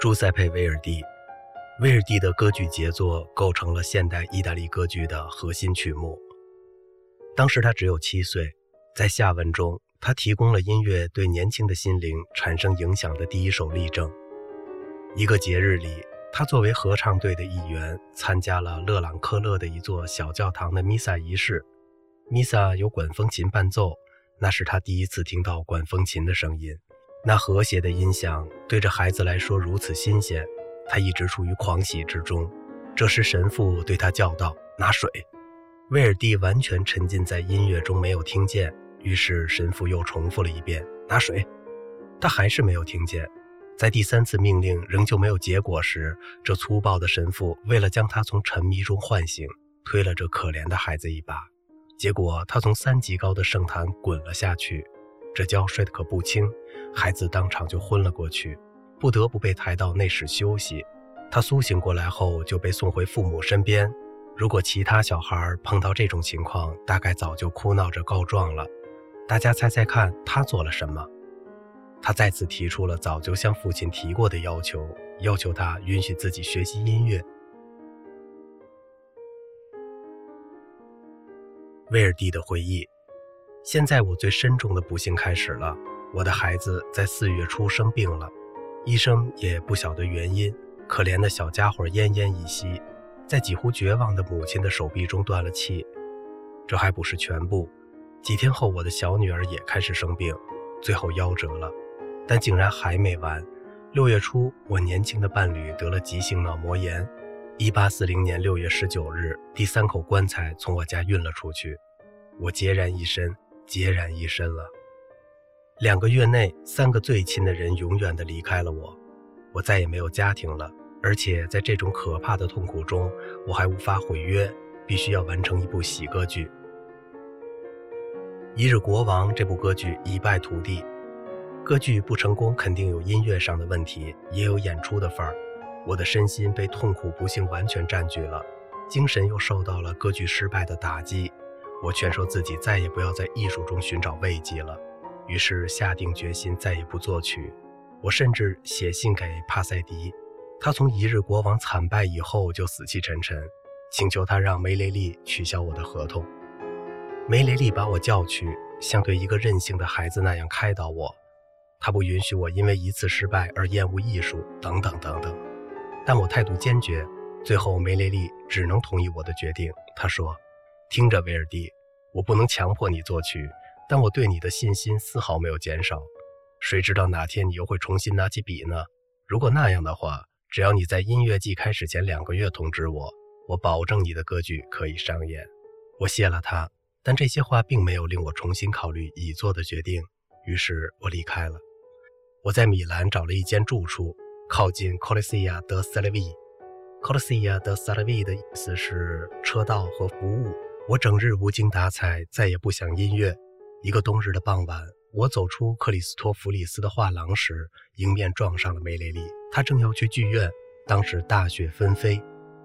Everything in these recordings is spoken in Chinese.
朱塞佩·威尔第，威尔第的歌剧杰作构成了现代意大利歌剧的核心曲目。当时他只有七岁，在下文中，他提供了音乐对年轻的心灵产生影响的第一手例证。一个节日里，他作为合唱队的一员，参加了勒朗克勒的一座小教堂的弥撒仪式。弥撒由管风琴伴奏，那是他第一次听到管风琴的声音。那和谐的音响对着孩子来说如此新鲜，他一直处于狂喜之中。这时，神父对他叫道：“拿水。”威尔第完全沉浸在音乐中，没有听见。于是，神父又重复了一遍：“拿水。”他还是没有听见。在第三次命令仍旧没有结果时，这粗暴的神父为了将他从沉迷中唤醒，推了这可怜的孩子一把。结果，他从三级高的圣坛滚了下去。这跤摔得可不轻，孩子当场就昏了过去，不得不被抬到内室休息。他苏醒过来后就被送回父母身边。如果其他小孩碰到这种情况，大概早就哭闹着告状了。大家猜猜看，他做了什么？他再次提出了早就向父亲提过的要求，要求他允许自己学习音乐。威尔第的回忆。现在我最深重的不幸开始了。我的孩子在四月初生病了，医生也不晓得原因。可怜的小家伙奄奄一息，在几乎绝望的母亲的手臂中断了气。这还不是全部。几天后，我的小女儿也开始生病，最后夭折了。但竟然还没完。六月初，我年轻的伴侣得了急性脑膜炎。一八四零年六月十九日，第三口棺材从我家运了出去，我孑然一身。孑然一身了。两个月内，三个最亲的人永远地离开了我，我再也没有家庭了。而且在这种可怕的痛苦中，我还无法毁约，必须要完成一部喜歌剧。《一日国王》这部歌剧一败涂地，歌剧不成功，肯定有音乐上的问题，也有演出的份儿。我的身心被痛苦不幸完全占据了，精神又受到了歌剧失败的打击。我劝说自己再也不要在艺术中寻找慰藉了，于是下定决心再也不作曲。我甚至写信给帕塞迪，他从一日国王惨败以后就死气沉沉，请求他让梅雷利取消我的合同。梅雷利把我叫去，像对一个任性的孩子那样开导我，他不允许我因为一次失败而厌恶艺术，等等等等。但我态度坚决，最后梅雷利只能同意我的决定。他说。听着，威尔第，我不能强迫你作曲，但我对你的信心丝毫没有减少。谁知道哪天你又会重新拿起笔呢？如果那样的话，只要你在音乐季开始前两个月通知我，我保证你的歌剧可以上演。我谢了他，但这些话并没有令我重新考虑已做的决定。于是我离开了。我在米兰找了一间住处，靠近 Coliseum de Salvi。Coliseum de Salvi 的意思是车道和服务。我整日无精打采，再也不想音乐。一个冬日的傍晚，我走出克里斯托弗里斯的画廊时，迎面撞上了梅雷利。他正要去剧院，当时大雪纷飞。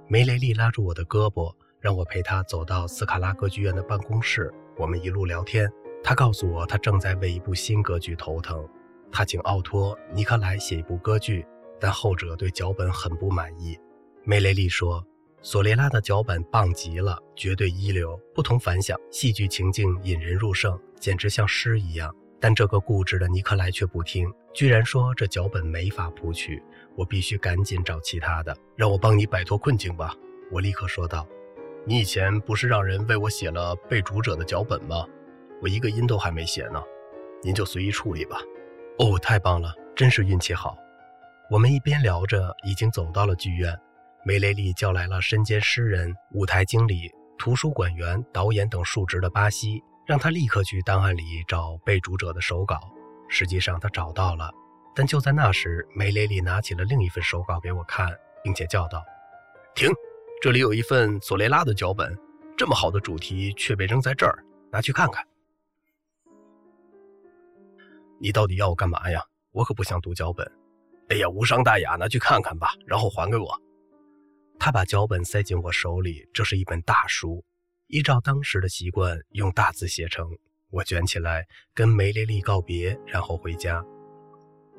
梅雷利拉住我的胳膊，让我陪他走到斯卡拉歌剧院的办公室。我们一路聊天。他告诉我，他正在为一部新歌剧头疼。他请奥托·尼克莱写一部歌剧，但后者对脚本很不满意。梅雷利说。索雷拉的脚本棒极了，绝对一流，不同凡响，戏剧情境引人入胜，简直像诗一样。但这个固执的尼克莱却不听，居然说这脚本没法谱曲，我必须赶紧找其他的，让我帮你摆脱困境吧。我立刻说道：“你以前不是让人为我写了被逐者的脚本吗？我一个音都还没写呢，您就随意处理吧。”哦，太棒了，真是运气好。我们一边聊着，已经走到了剧院。梅雷利叫来了身兼诗人、舞台经理、图书馆员、导演等数职的巴西，让他立刻去档案里找被逐者的手稿。实际上他找到了，但就在那时，梅雷利拿起了另一份手稿给我看，并且叫道：“停！这里有一份索雷拉的脚本，这么好的主题却被扔在这儿，拿去看看。你到底要我干嘛呀？我可不想读脚本。哎呀，无伤大雅，拿去看看吧，然后还给我。”他把脚本塞进我手里，这是一本大书，依照当时的习惯用大字写成。我卷起来跟梅丽丽告别，然后回家。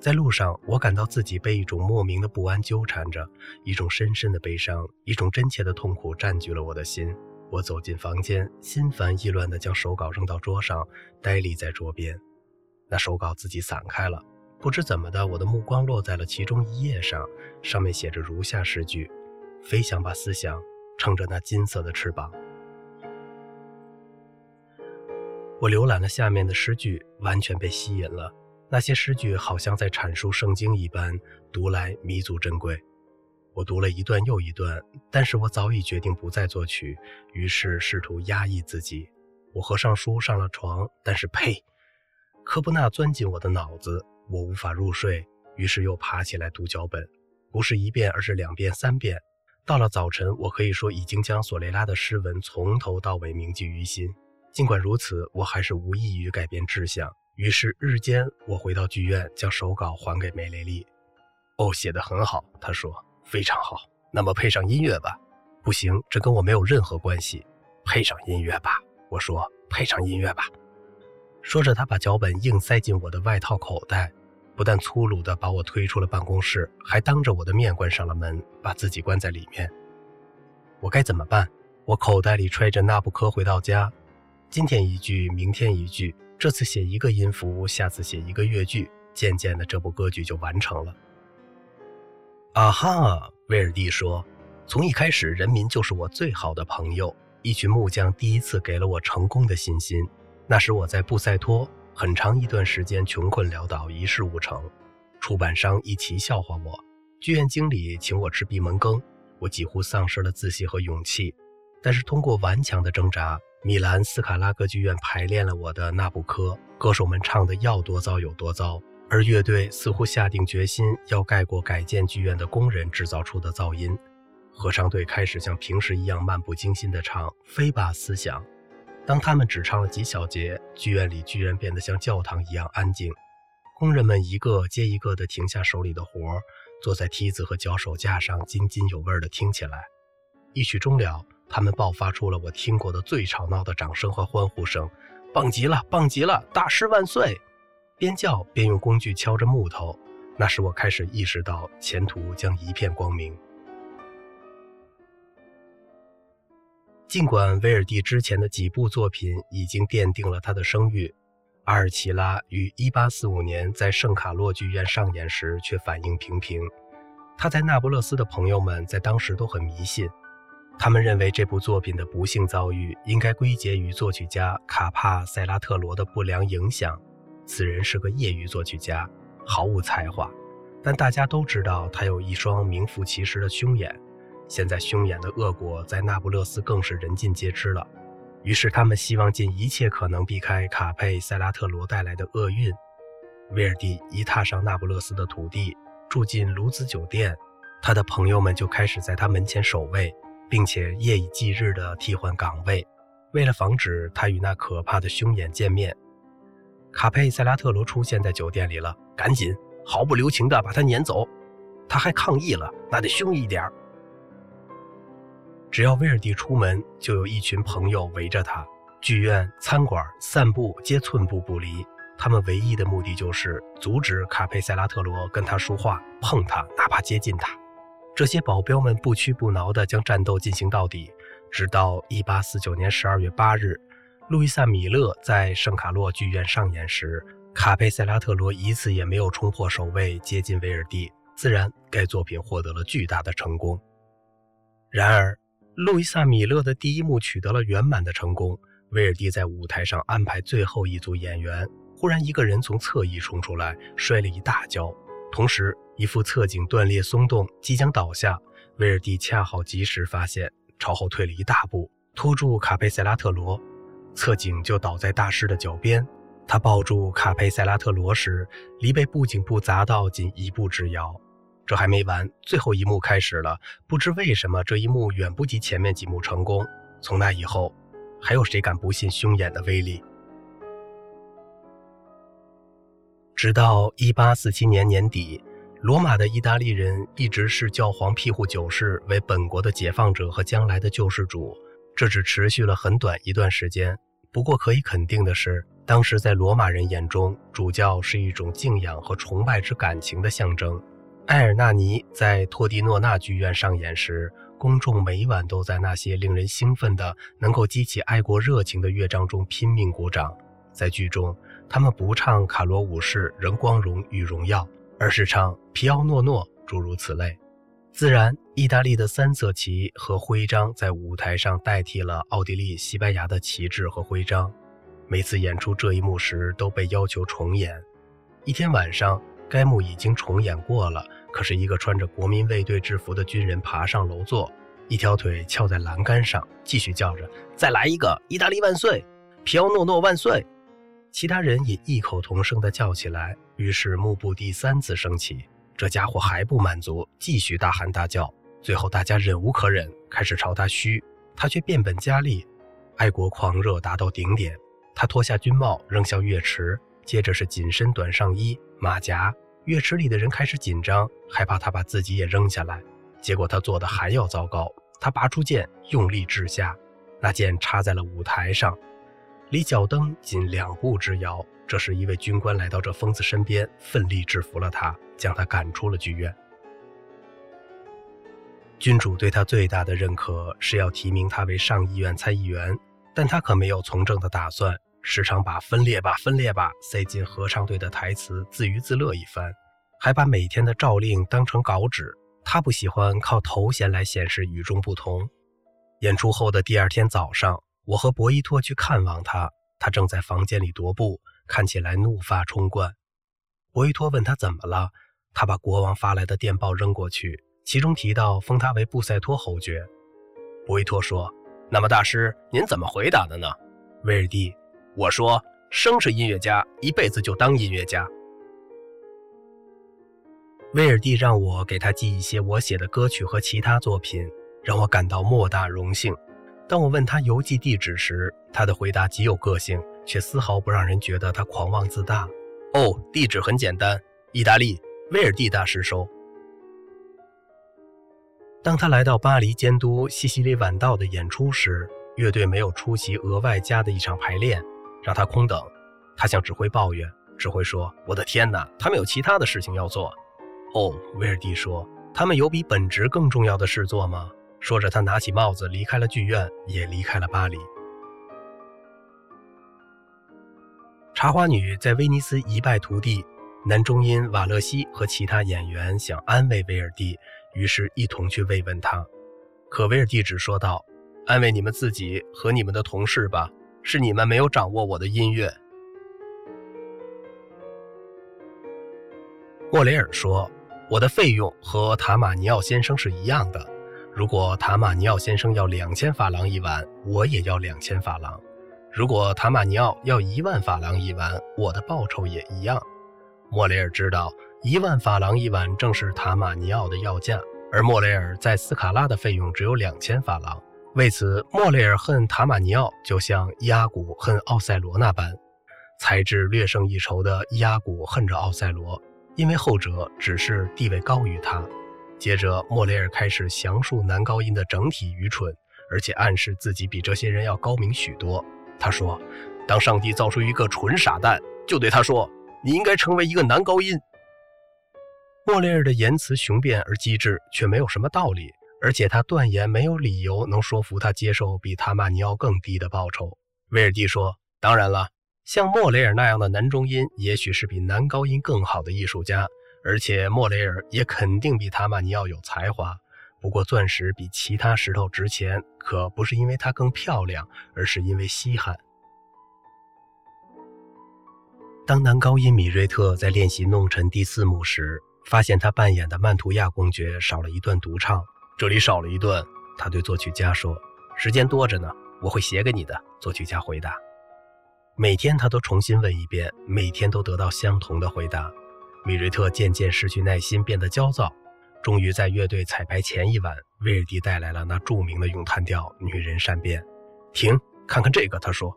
在路上，我感到自己被一种莫名的不安纠缠着，一种深深的悲伤，一种真切的痛苦占据了我的心。我走进房间，心烦意乱地将手稿扔到桌上，呆立在桌边。那手稿自己散开了，不知怎么的，我的目光落在了其中一页上，上面写着如下诗句：“飞翔吧，思想，乘着那金色的翅膀。”我浏览了下面的诗句，完全被吸引了。那些诗句好像在阐述圣经一般，读来弥足珍贵。我读了一段又一段，但是我早已决定不再作曲，于是试图压抑自己。我合上书，上了床，但是呸！科布纳钻进我的脑子，我无法入睡，于是又爬起来读脚本，不是一遍，而是两遍、三遍。到了早晨，我可以说已经将索雷拉的诗文从头到尾铭记于心。尽管如此，我还是无异于改变志向。于是日间，我回到剧院，将手稿还给梅雷利。哦，写得很好，他说，非常好。那么配上音乐吧。不行，这跟我没有任何关系。配上音乐吧，我说，配上音乐吧。说着，他把脚本硬塞进我的外套口袋，不但粗鲁地把我推出了办公室，还当着我的面关上了门，把自己关在里面。我该怎么办？我口袋里揣着那不科回到家，今天一句，明天一句。这次写一个音符，下次写一个乐句，渐渐的，这部歌剧就完成了。啊哈，威尔蒂说：“从一开始，人民就是我最好的朋友。一群木匠第一次给了我成功的信心。那时我在布塞托，很长一段时间穷困潦倒，一事无成。出版商一齐笑话我，剧院经理请我吃闭门羹，我几乎丧失了自信和勇气。但是通过顽强的挣扎。”米兰斯卡拉歌剧院排练了我的《纳布科》，歌手们唱的要多糟有多糟，而乐队似乎下定决心要盖过改建剧院的工人制造出的噪音。合唱队开始像平时一样漫不经心地唱《飞吧，思想》。当他们只唱了几小节，剧院里居然变得像教堂一样安静。工人们一个接一个地停下手里的活儿，坐在梯子和脚手架上，津津有味地听起来。一曲终了。他们爆发出了我听过的最吵闹的掌声和欢呼声，棒极了，棒极了，大师万岁！边叫边用工具敲着木头。那时我开始意识到前途将一片光明。尽管威尔第之前的几部作品已经奠定了他的声誉，《阿尔奇拉》于1845年在圣卡洛剧院上演时却反应平平。他在那不勒斯的朋友们在当时都很迷信。他们认为这部作品的不幸遭遇应该归结于作曲家卡帕塞拉特罗的不良影响。此人是个业余作曲家，毫无才华，但大家都知道他有一双名副其实的凶眼。现在凶眼的恶果在那不勒斯更是人尽皆知了。于是他们希望尽一切可能避开卡佩塞拉特罗带来的厄运。威尔第一踏上那不勒斯的土地，住进卢兹酒店，他的朋友们就开始在他门前守卫。并且夜以继日地替换岗位，为了防止他与那可怕的凶眼见面，卡佩塞拉特罗出现在酒店里了。赶紧，毫不留情地把他撵走。他还抗议了，那得凶一点。只要威尔第出门，就有一群朋友围着他。剧院、餐馆、散步皆寸步不离。他们唯一的目的就是阻止卡佩塞拉特罗跟他说话、碰他，哪怕接近他。这些保镖们不屈不挠地将战斗进行到底，直到1849年12月8日，路易萨·米勒在圣卡洛剧院上演时，卡佩塞拉特罗一次也没有冲破守卫接近威尔第，自然该作品获得了巨大的成功。然而，路易萨·米勒的第一幕取得了圆满的成功，威尔第在舞台上安排最后一组演员，忽然一个人从侧翼冲出来，摔了一大跤。同时，一副侧颈断裂松动，即将倒下。威尔第恰好及时发现，朝后退了一大步，拖住卡佩塞拉特罗，侧颈就倒在大师的脚边。他抱住卡佩塞拉特罗时，离被布景布砸到仅一步之遥。这还没完，最后一幕开始了。不知为什么，这一幕远不及前面几幕成功。从那以后，还有谁敢不信凶眼的威力？直到一八四七年年底，罗马的意大利人一直视教皇庇护九世为本国的解放者和将来的救世主。这只持续了很短一段时间。不过可以肯定的是，当时在罗马人眼中，主教是一种敬仰和崇拜之感情的象征。埃尔纳尼在托迪诺纳剧院上演时，公众每晚都在那些令人兴奋的、能够激起爱国热情的乐章中拼命鼓掌。在剧中，他们不唱卡罗武士仍光荣与荣耀，而是唱皮奥诺诺，诸如此类。自然，意大利的三色旗和徽章在舞台上代替了奥地利、西班牙的旗帜和徽章。每次演出这一幕时，都被要求重演。一天晚上，该幕已经重演过了，可是一个穿着国民卫队制服的军人爬上楼座，一条腿翘在栏杆上，继续叫着：“再来一个！意大利万岁！皮奥诺诺万岁！”其他人也异口同声地叫起来。于是幕布第三次升起。这家伙还不满足，继续大喊大叫。最后，大家忍无可忍，开始朝他嘘，他却变本加厉，爱国狂热达到顶点。他脱下军帽扔向乐池，接着是紧身短上衣、马甲。乐池里的人开始紧张，害怕他把自己也扔下来。结果他做的还要糟糕，他拔出剑，用力掷下，那剑插在了舞台上，离脚蹬仅两步之遥。这时，一位军官来到这疯子身边，奋力制服了他，将他赶出了剧院。君主对他最大的认可是要提名他为上议院参议员，但他可没有从政的打算，时常把“分裂吧，分裂吧”塞进合唱队的台词，自娱自乐一番，还把每天的诏令当成稿纸。他不喜欢靠头衔来显示与众不同。演出后的第二天早上，我和博伊托去看望他，他正在房间里踱步。看起来怒发冲冠，博伊托问他怎么了，他把国王发来的电报扔过去，其中提到封他为布塞托侯爵。博伊托说：“那么大师，您怎么回答的呢？”威尔第，我说：“生是音乐家，一辈子就当音乐家。”威尔第让我给他寄一些我写的歌曲和其他作品，让我感到莫大荣幸。当我问他邮寄地址时，他的回答极有个性。却丝毫不让人觉得他狂妄自大。哦，地址很简单，意大利威尔第大师收。当他来到巴黎监督西西里晚道的演出时，乐队没有出席额外加的一场排练，让他空等。他向指挥抱怨，指挥说：“我的天哪，他们有其他的事情要做。”哦，威尔第说：“他们有比本职更重要的事做吗？”说着，他拿起帽子离开了剧院，也离开了巴黎。茶花女在威尼斯一败涂地，男中音瓦勒西和其他演员想安慰威尔第，于是一同去慰问他。可威尔第只说道：“安慰你们自己和你们的同事吧，是你们没有掌握我的音乐。”莫雷尔说：“我的费用和塔马尼奥先生是一样的。如果塔马尼奥先生要两千法郎一晚，我也要两千法郎。”如果塔马尼奥要一万法郎一晚，我的报酬也一样。莫雷尔知道一万法郎一晚正是塔马尼奥的要价，而莫雷尔在斯卡拉的费用只有两千法郎。为此，莫雷尔恨塔马尼奥，就像伊阿古恨奥赛罗那般。才智略胜一筹的伊阿古恨着奥赛罗，因为后者只是地位高于他。接着，莫雷尔开始详述男高音的整体愚蠢，而且暗示自己比这些人要高明许多。他说：“当上帝造出一个纯傻蛋，就对他说：‘你应该成为一个男高音。’”莫雷尔的言辞雄辩而机智，却没有什么道理，而且他断言没有理由能说服他接受比塔马尼奥更低的报酬。威尔第说：“当然了，像莫雷尔那样的男中音，也许是比男高音更好的艺术家，而且莫雷尔也肯定比塔马尼奥有才华。”不过，钻石比其他石头值钱，可不是因为它更漂亮，而是因为稀罕。当男高音米瑞特在练习弄臣第四幕时，发现他扮演的曼图亚公爵少了一段独唱，这里少了一段。他对作曲家说：“时间多着呢，我会写给你的。”作曲家回答。每天他都重新问一遍，每天都得到相同的回答。米瑞特渐渐失去耐心，变得焦躁。终于在乐队彩排前一晚，威尔第带来了那著名的咏叹调《女人善变》。停，看看这个，他说。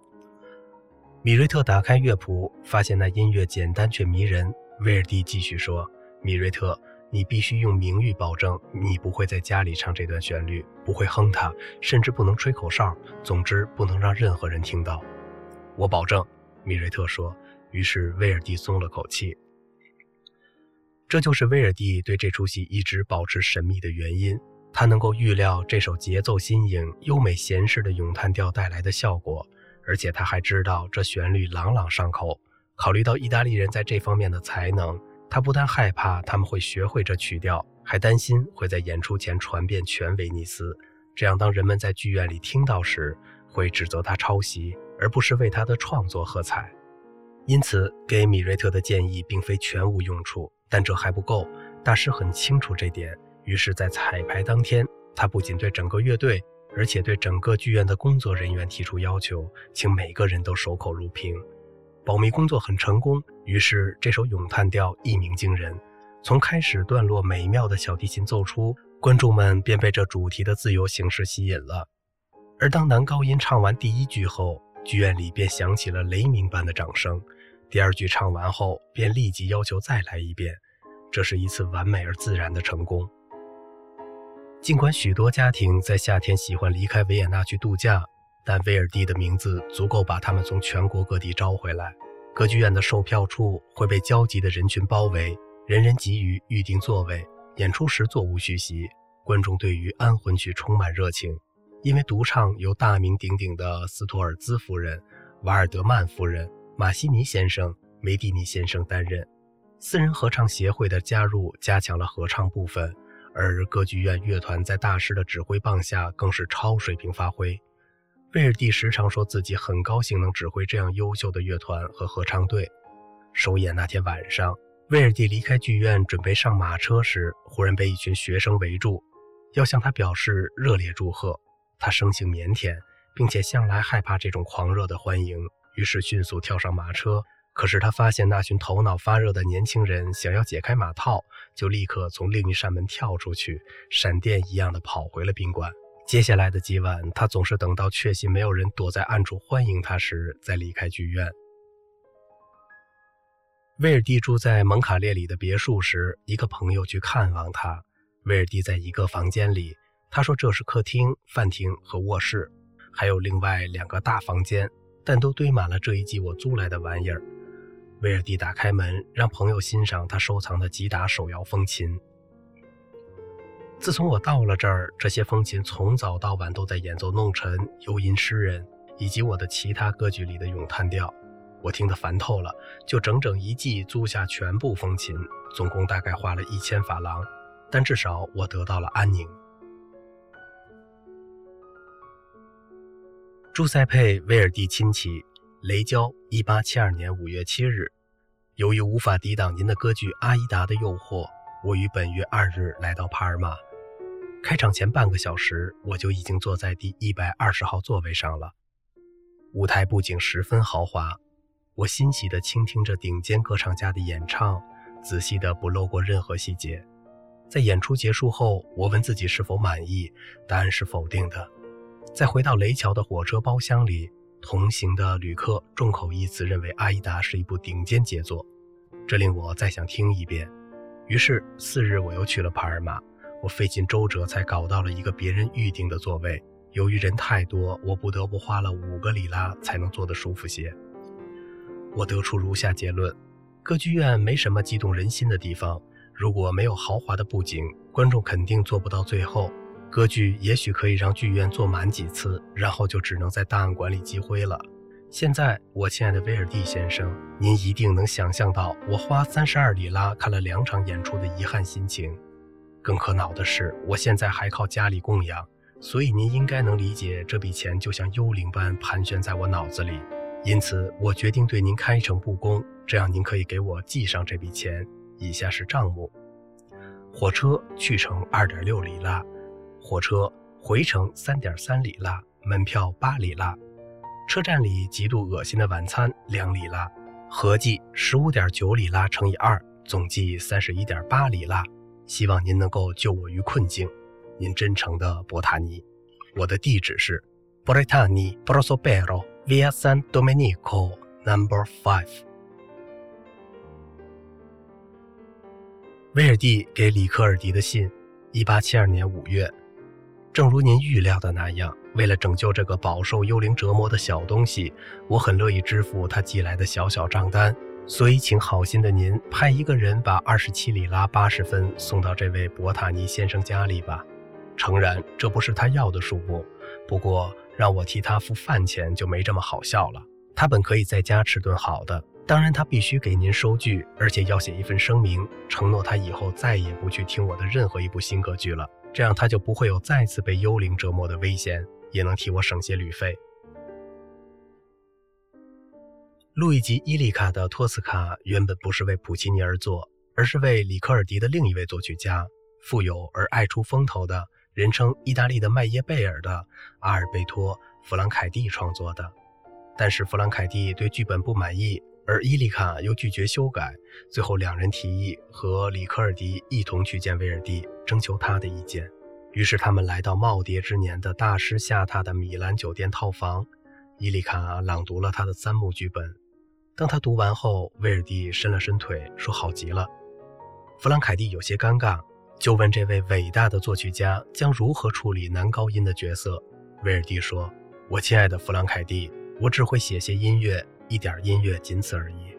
米瑞特打开乐谱，发现那音乐简单却迷人。威尔第继续说：“米瑞特，你必须用名誉保证，你不会在家里唱这段旋律，不会哼它，甚至不能吹口哨，总之不能让任何人听到。”我保证。米瑞特说。于是威尔蒂松了口气。这就是威尔蒂对这出戏一直保持神秘的原因。他能够预料这首节奏新颖、优美闲适的咏叹调带来的效果，而且他还知道这旋律朗朗上口。考虑到意大利人在这方面的才能，他不但害怕他们会学会这曲调，还担心会在演出前传遍全威尼斯。这样，当人们在剧院里听到时，会指责他抄袭，而不是为他的创作喝彩。因此，给米瑞特的建议并非全无用处，但这还不够。大师很清楚这点，于是，在彩排当天，他不仅对整个乐队，而且对整个剧院的工作人员提出要求，请每个人都守口如瓶。保密工作很成功，于是这首咏叹调一鸣惊人。从开始段落美妙的小提琴奏出，观众们便被这主题的自由形式吸引了。而当男高音唱完第一句后，剧院里便响起了雷鸣般的掌声。第二句唱完后，便立即要求再来一遍。这是一次完美而自然的成功。尽管许多家庭在夏天喜欢离开维也纳去度假，但威尔第的名字足够把他们从全国各地招回来。歌剧院的售票处会被焦急的人群包围，人人急于预定座位。演出时座无虚席，观众对于安魂曲充满热情，因为独唱由大名鼎鼎的斯托尔兹夫人、瓦尔德曼夫人。马西尼先生、梅蒂尼先生担任，私人合唱协会的加入加强了合唱部分，而歌剧院乐团在大师的指挥棒下更是超水平发挥。威尔第时常说自己很高兴能指挥这样优秀的乐团和合唱队。首演那天晚上，威尔第离开剧院准备上马车时，忽然被一群学生围住，要向他表示热烈祝贺。他生性腼腆，并且向来害怕这种狂热的欢迎。于是迅速跳上马车，可是他发现那群头脑发热的年轻人想要解开马套，就立刻从另一扇门跳出去，闪电一样的跑回了宾馆。接下来的几晚，他总是等到确信没有人躲在暗处欢迎他时，再离开剧院。威尔蒂住在蒙卡列里的别墅时，一个朋友去看望他。威尔蒂在一个房间里，他说这是客厅、饭厅和卧室，还有另外两个大房间。但都堆满了这一季我租来的玩意儿。威尔蒂打开门，让朋友欣赏他收藏的几打手摇风琴。自从我到了这儿，这些风琴从早到晚都在演奏弄臣、游吟诗人以及我的其他歌剧里的咏叹调。我听得烦透了，就整整一季租下全部风琴，总共大概花了一千法郎，但至少我得到了安宁。朱塞佩·威尔蒂亲戚，雷焦，一八七二年五月七日。由于无法抵挡您的歌剧《阿依达》的诱惑，我于本月二日来到帕尔马。开场前半个小时，我就已经坐在第一百二十号座位上了。舞台布景十分豪华，我欣喜地倾听着顶尖歌唱家的演唱，仔细地不漏过任何细节。在演出结束后，我问自己是否满意，答案是否定的。在回到雷桥的火车包厢里，同行的旅客众口一词认为《阿依达》是一部顶尖杰作，这令我再想听一遍。于是次日我又去了帕尔马，我费尽周折才搞到了一个别人预定的座位。由于人太多，我不得不花了五个里拉才能坐得舒服些。我得出如下结论：歌剧院没什么激动人心的地方，如果没有豪华的布景，观众肯定坐不到最后。歌剧也许可以让剧院坐满几次，然后就只能在档案馆里积灰了。现在，我亲爱的威尔蒂先生，您一定能想象到我花三十二里拉看了两场演出的遗憾心情。更可恼的是，我现在还靠家里供养，所以您应该能理解这笔钱就像幽灵般盘旋在我脑子里。因此，我决定对您开诚布公，这样您可以给我记上这笔钱。以下是账目：火车去程二点六里拉。火车回程三点三里拉，门票八里拉，车站里极度恶心的晚餐两里拉，合计十五点九里拉乘以二，总计三十一点八里拉。希望您能够救我于困境。您真诚的博塔尼。我的地址是 Bretani Prospero Via San Domenico Number Five。威尔蒂给里克尔迪的信，一八七二年五月。正如您预料的那样，为了拯救这个饱受幽灵折磨的小东西，我很乐意支付他寄来的小小账单。所以，请好心的您派一个人把二十七里拉八十分送到这位博塔尼先生家里吧。诚然，这不是他要的数目，不过让我替他付饭钱就没这么好笑了。他本可以在家吃顿好的，当然他必须给您收据，而且要写一份声明，承诺他以后再也不去听我的任何一部新歌剧了。这样他就不会有再次被幽灵折磨的危险，也能替我省些旅费。路易吉·伊利卡的《托斯卡》原本不是为普契尼而作，而是为里科尔迪的另一位作曲家，富有而爱出风头的，人称“意大利的麦耶贝尔”的阿尔贝托·弗朗凯蒂创作的。但是弗朗凯蒂对剧本不满意。而伊丽卡又拒绝修改，最后两人提议和里科尔迪一同去见威尔蒂，征求他的意见。于是他们来到耄耋之年的大师下榻的米兰酒店套房。伊丽卡朗读了他的三幕剧本。当他读完后，威尔第伸了伸腿，说：“好极了。”弗兰凯蒂有些尴尬，就问这位伟大的作曲家将如何处理男高音的角色。威尔第说：“我亲爱的弗兰凯蒂，我只会写些音乐。”一点音乐，仅此而已。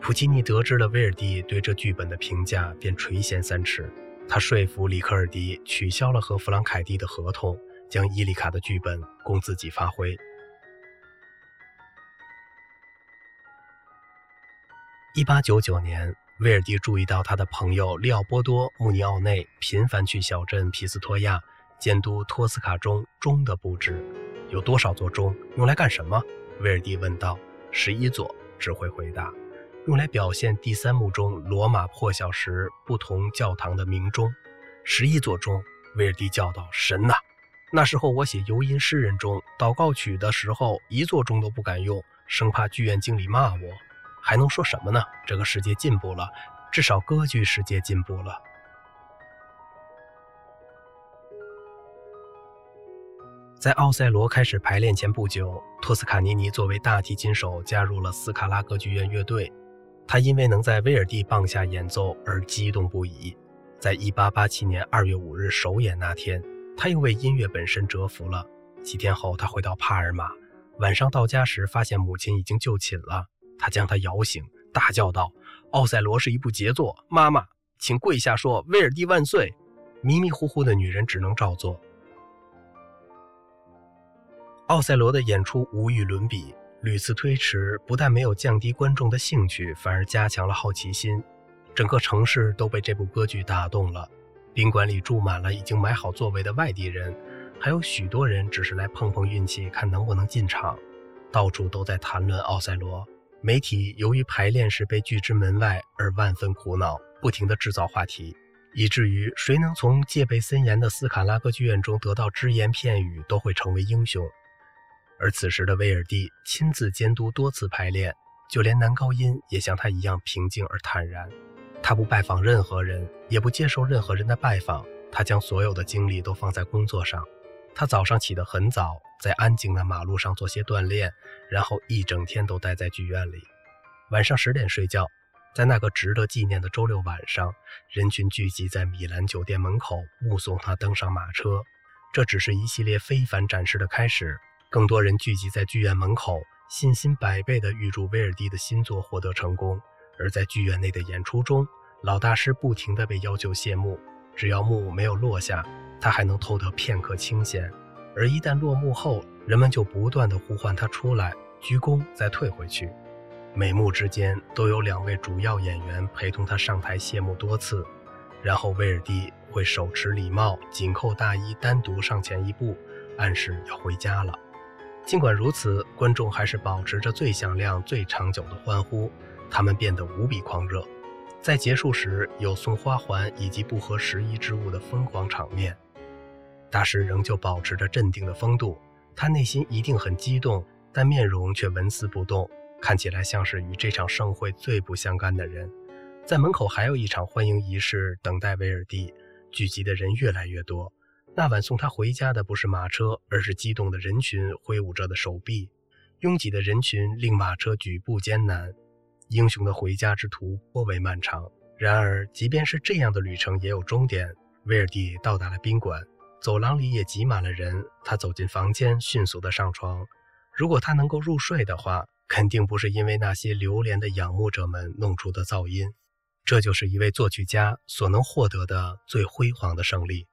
普契尼得知了威尔第对这剧本的评价，便垂涎三尺。他说服里科尔迪取消了和弗朗凯蒂的合同，将伊丽卡的剧本供自己发挥。一八九九年，威尔第注意到他的朋友利奥波多·穆尼奥内频繁去小镇皮斯托亚监督托斯卡中钟的布置。有多少座钟？用来干什么？威尔第问道：“十一座。”指挥回答：“用来表现第三幕中罗马破晓时不同教堂的鸣钟。”十一座钟。威尔第叫道：“神呐！那时候我写游吟诗人中祷告曲的时候，一座钟都不敢用，生怕剧院经理骂我。还能说什么呢？这个世界进步了，至少歌剧世界进步了。”在奥赛罗开始排练前不久，托斯卡尼尼作为大提琴手加入了斯卡拉歌剧院乐队。他因为能在威尔第棒下演奏而激动不已。在1887年2月5日首演那天，他又为音乐本身折服了。几天后，他回到帕尔马，晚上到家时发现母亲已经就寝了。他将她摇醒，大叫道：“奥赛罗是一部杰作，妈妈，请跪下说威尔第万岁！”迷迷糊糊的女人只能照做。奥赛罗的演出无与伦比，屡次推迟不但没有降低观众的兴趣，反而加强了好奇心。整个城市都被这部歌剧打动了，宾馆里住满了已经买好座位的外地人，还有许多人只是来碰碰运气，看能不能进场。到处都在谈论奥赛罗，媒体由于排练时被拒之门外而万分苦恼，不停地制造话题，以至于谁能从戒备森严的斯卡拉歌剧院中得到只言片语，都会成为英雄。而此时的威尔第亲自监督多次排练，就连男高音也像他一样平静而坦然。他不拜访任何人，也不接受任何人的拜访。他将所有的精力都放在工作上。他早上起得很早，在安静的马路上做些锻炼，然后一整天都待在剧院里。晚上十点睡觉。在那个值得纪念的周六晚上，人群聚集在米兰酒店门口，目送他登上马车。这只是一系列非凡展示的开始。更多人聚集在剧院门口，信心百倍地预祝威尔第的新作获得成功。而在剧院内的演出中，老大师不停地被要求谢幕。只要幕没有落下，他还能偷得片刻清闲；而一旦落幕后，人们就不断地呼唤他出来，鞠躬再退回去。每幕之间都有两位主要演员陪同他上台谢幕多次，然后威尔第会手持礼帽，紧扣大衣，单独上前一步，暗示要回家了。尽管如此，观众还是保持着最响亮、最长久的欢呼。他们变得无比狂热，在结束时有送花环以及不合时宜之物的疯狂场面。大师仍旧保持着镇定的风度，他内心一定很激动，但面容却纹丝不动，看起来像是与这场盛会最不相干的人。在门口还有一场欢迎仪式等待威尔第，聚集的人越来越多。那晚送他回家的不是马车，而是激动的人群挥舞着的手臂。拥挤的人群令马车举步艰难，英雄的回家之途颇为漫长。然而，即便是这样的旅程也有终点。威尔第到达了宾馆，走廊里也挤满了人。他走进房间，迅速的上床。如果他能够入睡的话，肯定不是因为那些流连的仰慕者们弄出的噪音。这就是一位作曲家所能获得的最辉煌的胜利。